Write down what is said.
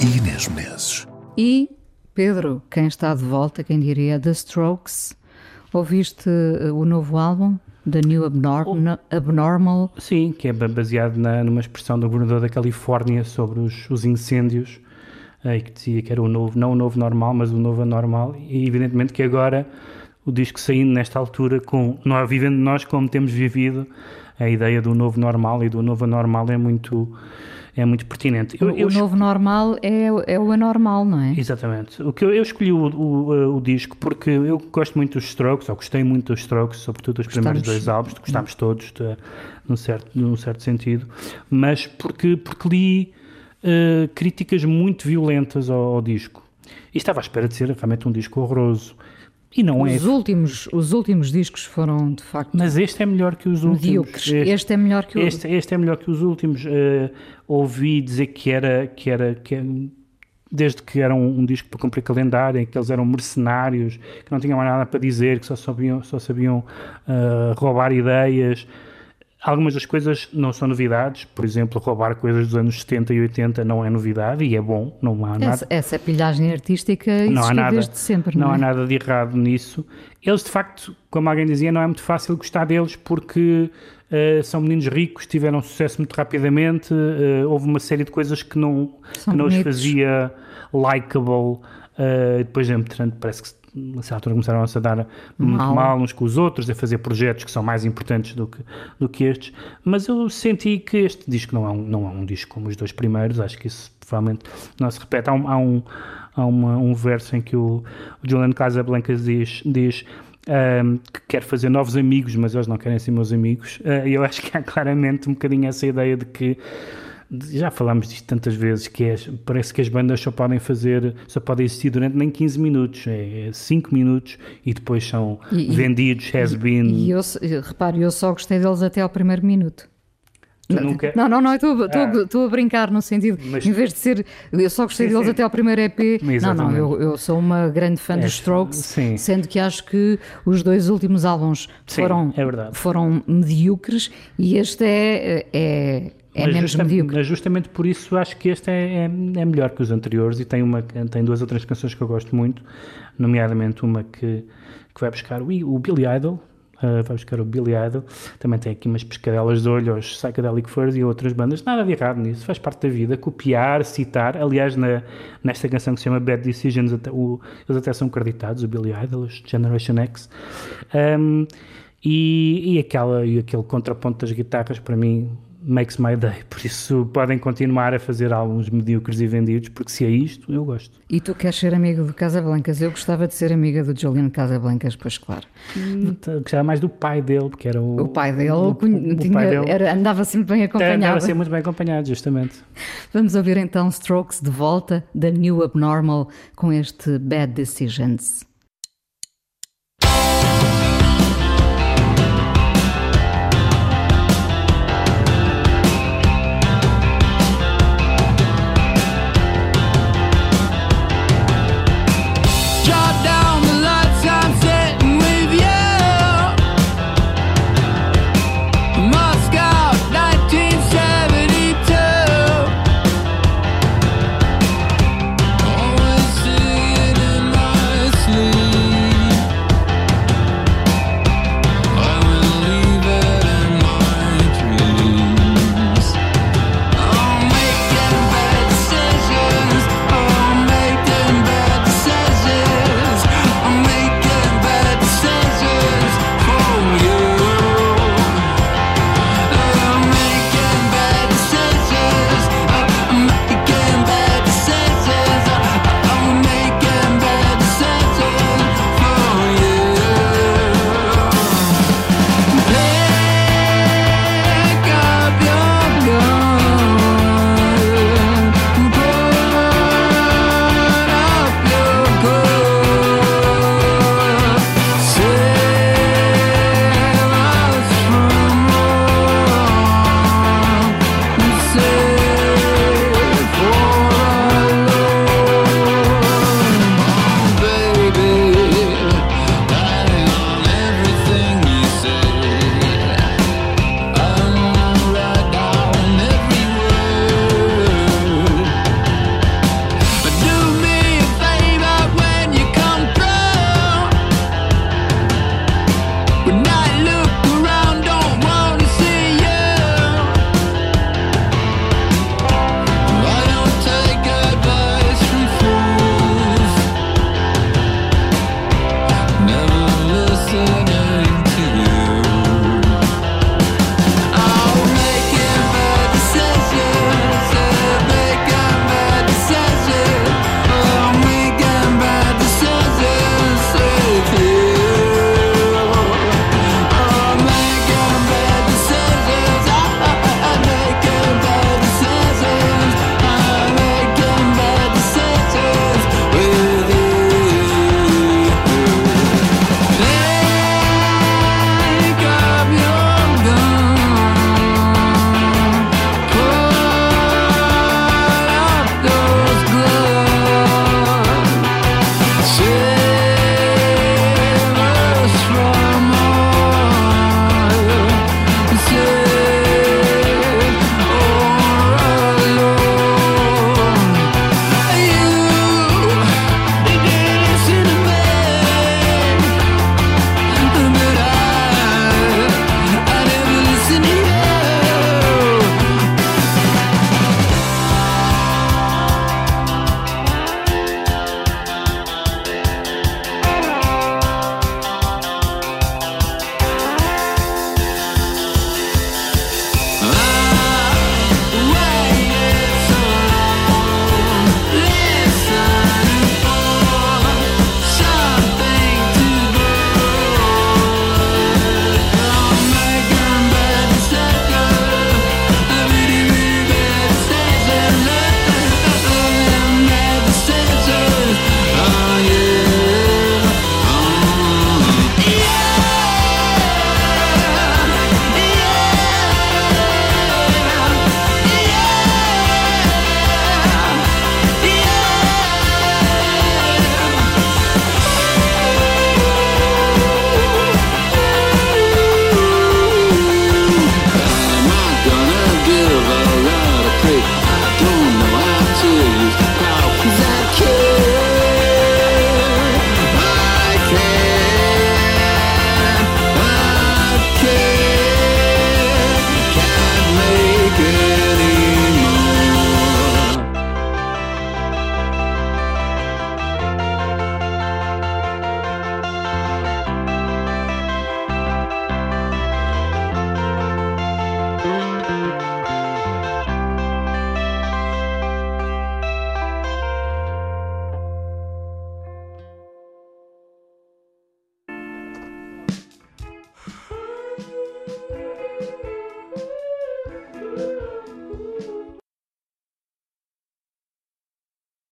e Inês Menezes. E, Pedro, quem está de volta, quem diria, The Strokes, ouviste uh, o novo álbum? The New Abnormal, Abnormal. Sim, que é baseado na, numa expressão do governador da Califórnia sobre os, os incêndios, eh, que dizia que era o novo, não o novo normal, mas o novo anormal, e evidentemente que agora o disco saindo nesta altura, com nós, vivendo nós como temos vivido, a ideia do novo normal e do novo anormal é muito é muito pertinente. Eu, o, eu, novo normal é, é o anormal, não é? Exatamente. O que eu, eu escolhi o, o, o, disco porque eu gosto muito dos Strokes, ou gostei muito dos Strokes, sobretudo os primeiros dois álbuns, gostámos todos, de, num, certo, num certo sentido, mas porque, porque li uh, críticas muito violentas ao, ao disco. E estava à espera de ser realmente um disco horroroso. E não os é. Últimos, os últimos discos foram, de facto. Mas este é melhor que os últimos. Este, este, é melhor que o este, este é melhor que os últimos. Uh, ouvi dizer que era. Que era que, desde que era um, um, disco para cumprir calendário, em que eles eram mercenários, que não tinham mais nada para dizer, que só sabiam, só sabiam uh, roubar ideias. Algumas das coisas não são novidades, por exemplo, roubar coisas dos anos 70 e 80 não é novidade e é bom, não há nada. Essa, essa pilhagem artística não há nada, desde sempre, não, não é? há nada de errado nisso. Eles, de facto, como alguém dizia, não é muito fácil gostar deles porque uh, são meninos ricos, tiveram sucesso muito rapidamente, uh, houve uma série de coisas que não, que não os fazia likable. Uh, depois, entretanto, parece que a certa altura começaram a se dar muito mal. mal. uns com os outros, a fazer projetos que são mais importantes do que, do que estes, mas eu senti que este disco não é, um, não é um disco como os dois primeiros, acho que isso provavelmente não se repete. Há um, há um, há uma, um verso em que o, o Julian Casablancas diz, diz um, que quer fazer novos amigos, mas eles não querem ser meus amigos. Uh, eu acho que há claramente um bocadinho essa ideia de que já falámos disto tantas vezes, que é, parece que as bandas só podem fazer, só podem existir durante nem 15 minutos, é 5 é minutos e depois são e, vendidos, has been. E eu, repare, eu só gostei deles até ao primeiro minuto. Nunca... Não, não, não, estou ah. a brincar no sentido, Mas... em vez de ser, eu só gostei sim, deles sim. até ao primeiro EP. Não, não, eu, eu sou uma grande fã é, dos Strokes, sim. sendo que acho que os dois últimos álbuns foram, é foram medíocres e este é, é é mas, justa, mas justamente por isso acho que este é, é, é, melhor que os anteriores e tem, uma, tem duas ou três canções que eu gosto muito, nomeadamente uma que, que vai buscar o, o Billy Idol, uh, vai buscar o Billy Idol, também tem aqui umas pescadelas de olho aos Psychedelic Furs e outras bandas, nada de errado nisso, faz parte da vida, copiar, citar, aliás na, nesta canção que se chama Bad Decisions, até, o, eles até são creditados, o Billy Idol, os Generation X, um, e, e, aquela, e aquele contraponto das guitarras para mim makes my day. Por isso podem continuar a fazer álbuns medíocres e vendidos, porque se é isto, eu gosto. E tu queres ser amigo do Casablancas? Eu gostava de ser amiga do Julian Casablancas, pois claro. Hum, gostava mais do pai dele, porque era o. O pai dele, o, tinha, o pai dele era, andava sempre bem acompanhado. Andava sempre muito bem acompanhado, justamente. Vamos ouvir então Strokes de volta da New Abnormal com este Bad Decisions.